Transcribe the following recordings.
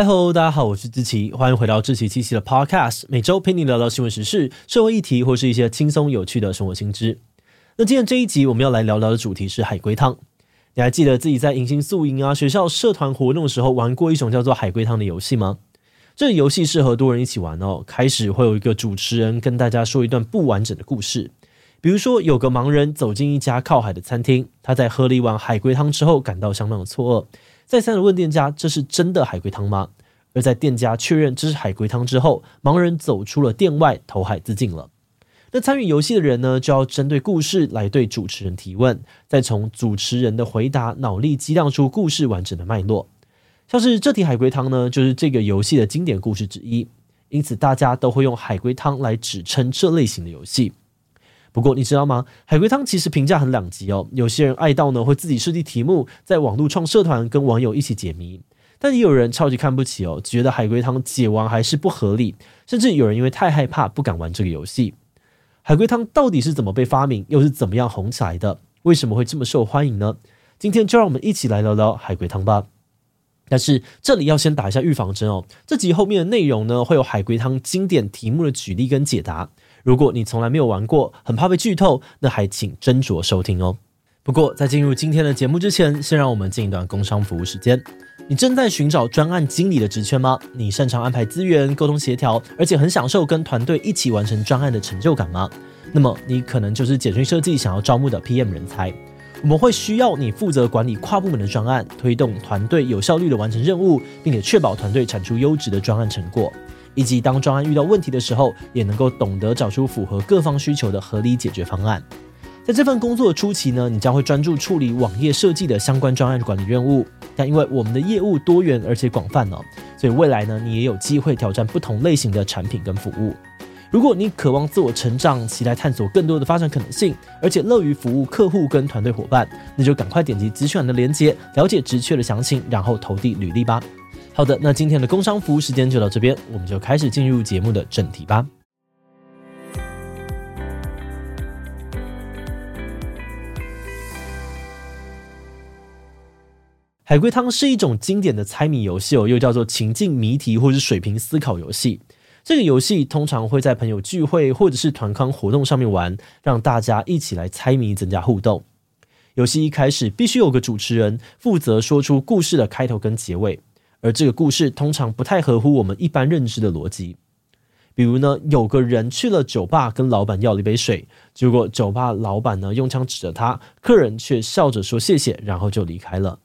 嗨喽，大家好，我是志奇，欢迎回到志奇七七的 Podcast，每周陪你聊聊新闻时事、社会议题，或是一些轻松有趣的生活新知。那今天这一集我们要来聊聊的主题是海龟汤。你还记得自己在迎新宿营啊、学校社团活动的时候玩过一种叫做海龟汤的游戏吗？这个游戏适合多人一起玩哦。开始会有一个主持人跟大家说一段不完整的故事，比如说有个盲人走进一家靠海的餐厅，他在喝了一碗海龟汤之后感到相当的错愕。再三的问店家：“这是真的海龟汤吗？”而在店家确认这是海龟汤之后，盲人走出了店外，投海自尽了。那参与游戏的人呢，就要针对故事来对主持人提问，再从主持人的回答脑力激荡出故事完整的脉络。像是这题海龟汤呢，就是这个游戏的经典故事之一，因此大家都会用海龟汤来指称这类型的游戏。不过你知道吗？海龟汤其实评价很两极哦。有些人爱到呢，会自己设计题目，在网络创社团跟网友一起解谜；但也有人超级看不起哦，觉得海龟汤解完还是不合理，甚至有人因为太害怕不敢玩这个游戏。海龟汤到底是怎么被发明，又是怎么样红起来的？为什么会这么受欢迎呢？今天就让我们一起来聊聊海龟汤吧。但是这里要先打一下预防针哦，这集后面的内容呢，会有海龟汤经典题目的举例跟解答。如果你从来没有玩过，很怕被剧透，那还请斟酌收听哦。不过在进入今天的节目之前，先让我们进一段工商服务时间。你正在寻找专案经理的职缺吗？你擅长安排资源、沟通协调，而且很享受跟团队一起完成专案的成就感吗？那么你可能就是简讯设计想要招募的 PM 人才。我们会需要你负责管理跨部门的专案，推动团队有效率的完成任务，并且确保团队产出优质的专案成果。以及当专案遇到问题的时候，也能够懂得找出符合各方需求的合理解决方案。在这份工作的初期呢，你将会专注处理网页设计的相关专案管理任务。但因为我们的业务多元而且广泛呢，所以未来呢，你也有机会挑战不同类型的产品跟服务。如果你渴望自我成长，期待探索更多的发展可能性，而且乐于服务客户跟团队伙伴，那就赶快点击资讯栏的链接，了解职缺的详情，然后投递履历吧。好的，那今天的工商服务时间就到这边，我们就开始进入节目的正题吧。海龟汤是一种经典的猜谜游戏哦，又叫做情境谜题或是水平思考游戏。这个游戏通常会在朋友聚会或者是团康活动上面玩，让大家一起来猜谜，增加互动。游戏一开始必须有个主持人负责说出故事的开头跟结尾。而这个故事通常不太合乎我们一般认知的逻辑，比如呢，有个人去了酒吧，跟老板要了一杯水，结果酒吧老板呢用枪指着他，客人却笑着说谢谢，然后就离开了。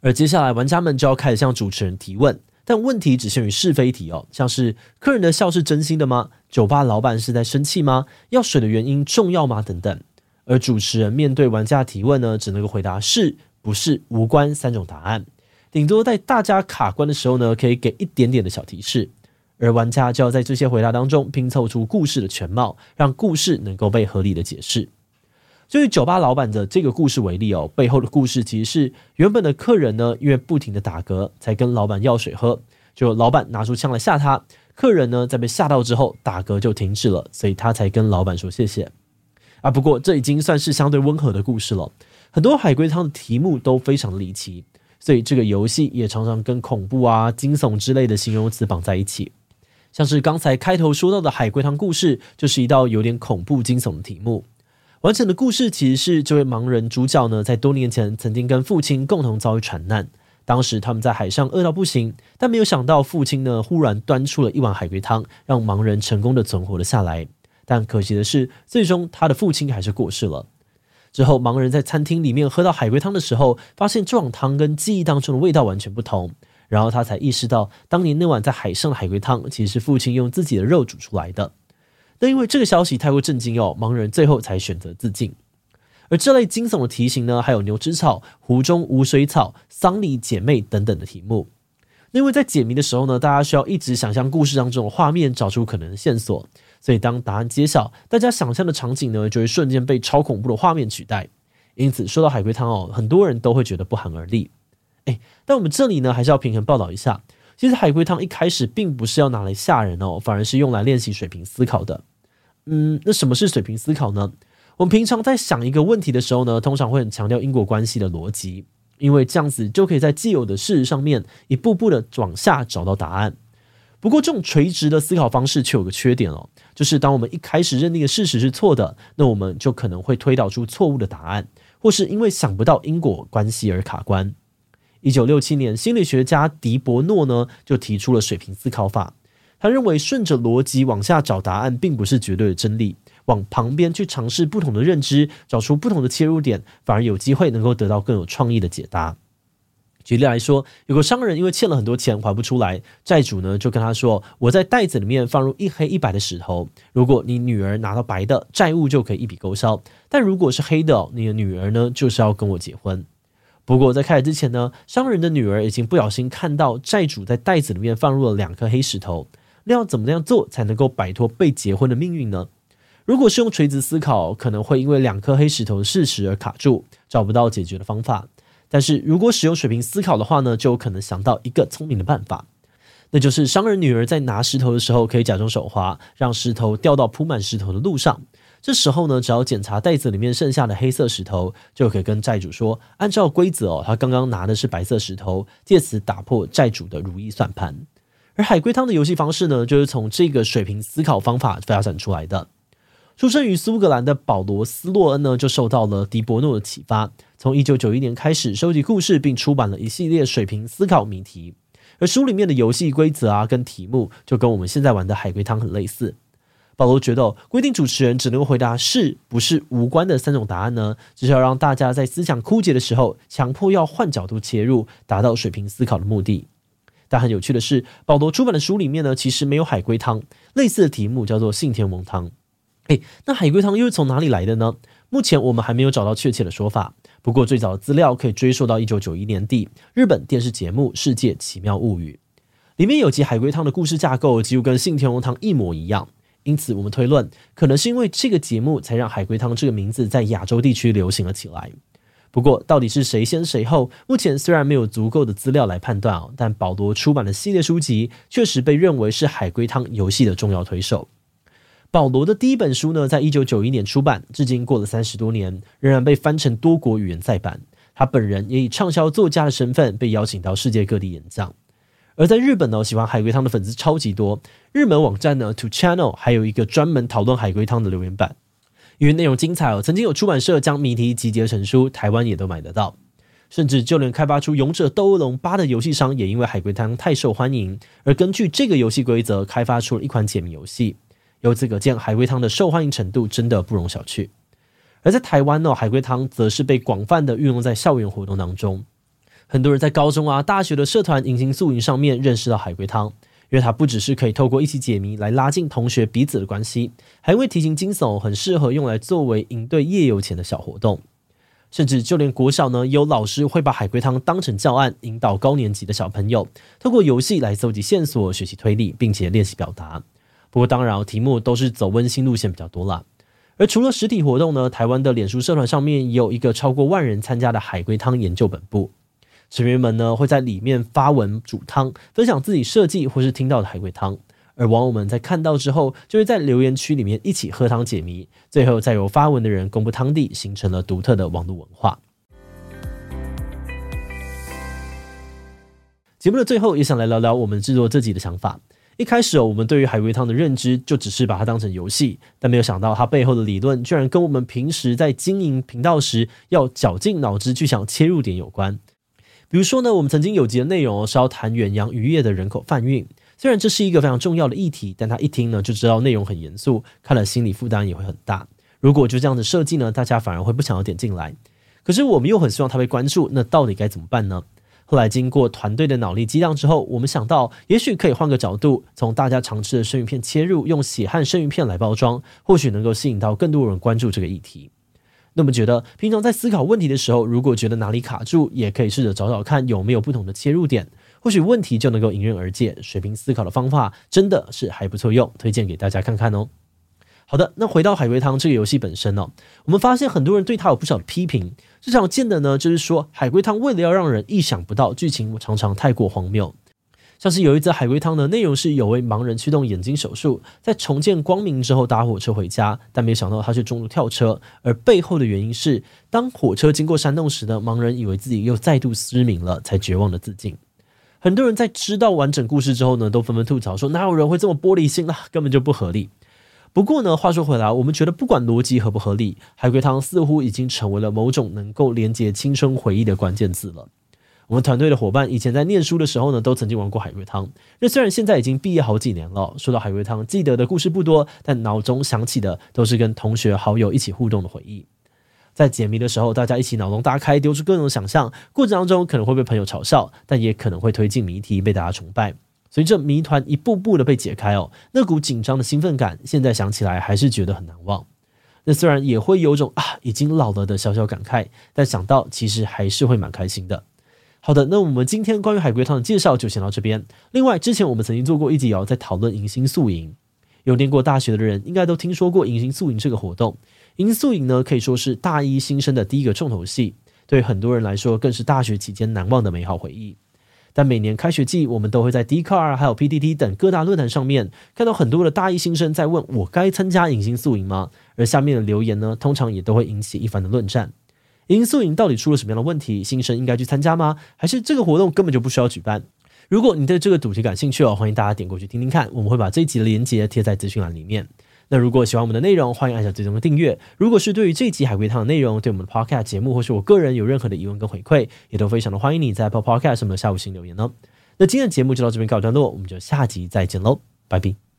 而接下来玩家们就要开始向主持人提问，但问题只限于是非题哦，像是客人的笑是真心的吗？酒吧老板是在生气吗？要水的原因重要吗？等等。而主持人面对玩家提问呢，只能够回答是、不是、无关三种答案。顶多在大家卡关的时候呢，可以给一点点的小提示，而玩家就要在这些回答当中拼凑出故事的全貌，让故事能够被合理的解释。就以酒吧老板的这个故事为例哦，背后的故事其实是原本的客人呢，因为不停的打嗝，才跟老板要水喝，就老板拿出枪来吓他，客人呢在被吓到之后，打嗝就停止了，所以他才跟老板说谢谢。啊，不过这已经算是相对温和的故事了，很多海龟汤的题目都非常离奇。所以这个游戏也常常跟恐怖啊、惊悚之类的形容词绑在一起，像是刚才开头说到的海龟汤故事，就是一道有点恐怖惊悚的题目。完整的故事其实是这位盲人主角呢，在多年前曾经跟父亲共同遭遇船难，当时他们在海上饿到不行，但没有想到父亲呢忽然端出了一碗海龟汤，让盲人成功的存活了下来。但可惜的是，最终他的父亲还是过世了。之后，盲人在餐厅里面喝到海龟汤的时候，发现这碗汤跟记忆当中的味道完全不同。然后他才意识到，当年那碗在海上的海龟汤，其实是父亲用自己的肉煮出来的。但因为这个消息太过震惊哦，盲人最后才选择自尽。而这类惊悚的题型呢，还有牛吃草、湖中无水草、丧礼姐妹等等的题目。因为在解谜的时候呢，大家需要一直想象故事当中的画面，找出可能的线索。所以，当答案揭晓，大家想象的场景呢，就会瞬间被超恐怖的画面取代。因此，说到海龟汤哦，很多人都会觉得不寒而栗。诶，但我们这里呢，还是要平衡报道一下。其实，海龟汤一开始并不是要拿来吓人哦，反而是用来练习水平思考的。嗯，那什么是水平思考呢？我们平常在想一个问题的时候呢，通常会很强调因果关系的逻辑，因为这样子就可以在既有的事实上面一步步的往下找到答案。不过，这种垂直的思考方式却有个缺点哦，就是当我们一开始认定的事实是错的，那我们就可能会推导出错误的答案，或是因为想不到因果关系而卡关。一九六七年，心理学家狄伯诺呢就提出了水平思考法，他认为顺着逻辑往下找答案并不是绝对的真理，往旁边去尝试不同的认知，找出不同的切入点，反而有机会能够得到更有创意的解答。举例来说，有个商人因为欠了很多钱还不出来，债主呢就跟他说：“我在袋子里面放入一黑一白的石头，如果你女儿拿到白的，债务就可以一笔勾销；但如果是黑的，你的女儿呢就是要跟我结婚。”不过在开始之前呢，商人的女儿已经不小心看到债主在袋子里面放入了两颗黑石头，那要怎么样做才能够摆脱被结婚的命运呢？如果是用垂直思考，可能会因为两颗黑石头的事实而卡住，找不到解决的方法。但是如果使用水平思考的话呢，就有可能想到一个聪明的办法，那就是商人女儿在拿石头的时候，可以假装手滑，让石头掉到铺满石头的路上。这时候呢，只要检查袋子里面剩下的黑色石头，就可以跟债主说，按照规则哦，他刚刚拿的是白色石头，借此打破债主的如意算盘。而海龟汤的游戏方式呢，就是从这个水平思考方法发展出来的。出生于苏格兰的保罗斯洛恩呢，就受到了迪伯诺的启发，从一九九一年开始收集故事，并出版了一系列水平思考谜题。而书里面的游戏规则啊，跟题目就跟我们现在玩的海龟汤很类似。保罗觉得，规定主持人只能回答是不是无关的三种答案呢，就是要让大家在思想枯竭的时候，强迫要换角度切入，达到水平思考的目的。但很有趣的是，保罗出版的书里面呢，其实没有海龟汤，类似的题目叫做信天翁汤。诶，那海龟汤又是从哪里来的呢？目前我们还没有找到确切的说法。不过最早的资料可以追溯到一九九一年底日本电视节目《世界奇妙物语》，里面有集海龟汤的故事架构几乎跟信天翁汤一模一样。因此，我们推论，可能是因为这个节目才让海龟汤这个名字在亚洲地区流行了起来。不过，到底是谁先谁后，目前虽然没有足够的资料来判断哦，但保罗出版的系列书籍确实被认为是海龟汤游戏的重要推手。保罗的第一本书呢，在一九九一年出版，至今过了三十多年，仍然被翻成多国语言再版。他本人也以畅销作家的身份被邀请到世界各地演讲。而在日本呢，喜欢海龟汤的粉丝超级多。日本网站呢，To Channel 还有一个专门讨论海龟汤的留言板，因为内容精彩哦。曾经有出版社将谜题集结成书，台湾也都买得到。甚至就连开发出《勇者斗恶龙八》的游戏商，也因为海龟汤太受欢迎，而根据这个游戏规则开发出了一款解谜游戏。由此可见，海龟汤的受欢迎程度真的不容小觑。而在台湾呢，海龟汤则是被广泛的运用在校园活动当中。很多人在高中啊、大学的社团迎新宿营上面认识到海龟汤，因为它不只是可以透过一起解谜来拉近同学彼此的关系，还会提醒惊悚，很适合用来作为营队夜游前的小活动。甚至就连国小呢，有老师会把海龟汤当成教案，引导高年级的小朋友透过游戏来搜集线索、学习推理，并且练习表达。不过，当然，题目都是走温馨路线比较多啦。而除了实体活动呢，台湾的脸书社团上面也有一个超过万人参加的海龟汤研究本部，成员们呢会在里面发文煮汤，分享自己设计或是听到的海龟汤。而网友们在看到之后，就会在留言区里面一起喝汤解谜，最后再由发文的人公布汤底，形成了独特的网络文化。节目的最后，也想来聊聊我们制作这集的想法。一开始哦，我们对于海龟汤的认知就只是把它当成游戏，但没有想到它背后的理论居然跟我们平时在经营频道时要绞尽脑汁去想切入点有关。比如说呢，我们曾经有集的内容是要谈远洋渔业的人口贩运，虽然这是一个非常重要的议题，但他一听呢就知道内容很严肃，看了心理负担也会很大。如果就这样子设计呢，大家反而会不想要点进来。可是我们又很希望他被关注，那到底该怎么办呢？后来经过团队的脑力激荡之后，我们想到，也许可以换个角度，从大家常吃的生鱼片切入，用血和生鱼片来包装，或许能够吸引到更多人关注这个议题。那么觉得平常在思考问题的时候，如果觉得哪里卡住，也可以试着找找看有没有不同的切入点，或许问题就能够迎刃而解。水平思考的方法真的是还不错用，推荐给大家看看哦。好的，那回到海龟汤这个游戏本身呢、我们发现很多人对它有不少批评。最常见的呢，就是说海龟汤为了要让人意想不到，剧情常常太过荒谬。像是有一则海龟汤的内容是有位盲人驱动眼睛手术，在重见光明之后搭火车回家，但没想到他却中途跳车，而背后的原因是当火车经过山洞时呢，盲人以为自己又再度失明了，才绝望的自尽。很多人在知道完整故事之后呢，都纷纷吐槽说哪有人会这么玻璃心啦，根本就不合理。不过呢，话说回来，我们觉得不管逻辑合不合理，海龟汤似乎已经成为了某种能够连接青春回忆的关键字了。我们团队的伙伴以前在念书的时候呢，都曾经玩过海龟汤。那虽然现在已经毕业好几年了，说到海龟汤，记得的故事不多，但脑中想起的都是跟同学好友一起互动的回忆。在解谜的时候，大家一起脑洞大开，丢出各种想象，过程当中可能会被朋友嘲笑，但也可能会推进谜题，被大家崇拜。随着谜团一步步的被解开哦，那股紧张的兴奋感，现在想起来还是觉得很难忘。那虽然也会有种啊已经老了的小小感慨，但想到其实还是会蛮开心的。好的，那我们今天关于海龟汤的介绍就先到这边。另外，之前我们曾经做过一集哦，在讨论迎新宿营。有念过大学的人应该都听说过迎新宿营这个活动。迎宿营呢，可以说是大一新生的第一个重头戏，对很多人来说更是大学期间难忘的美好回忆。但每年开学季，我们都会在 d c a r 还有 PTT 等各大论坛上面看到很多的大一新生在问我该参加迎新宿营吗？而下面的留言呢，通常也都会引起一番的论战。迎新宿营到底出了什么样的问题？新生应该去参加吗？还是这个活动根本就不需要举办？如果你对这个主题感兴趣哦，欢迎大家点过去听听看。我们会把这一集的链接贴在资讯栏里面。那如果喜欢我们的内容，欢迎按下最终的订阅。如果是对于这集海龟汤的内容，对我们的 Podcast 节目或是我个人有任何的疑问跟回馈，也都非常的欢迎你在 podcast 上面的下午星留言哦。那今天的节目就到这边告一段落，我们就下集再见喽，拜拜。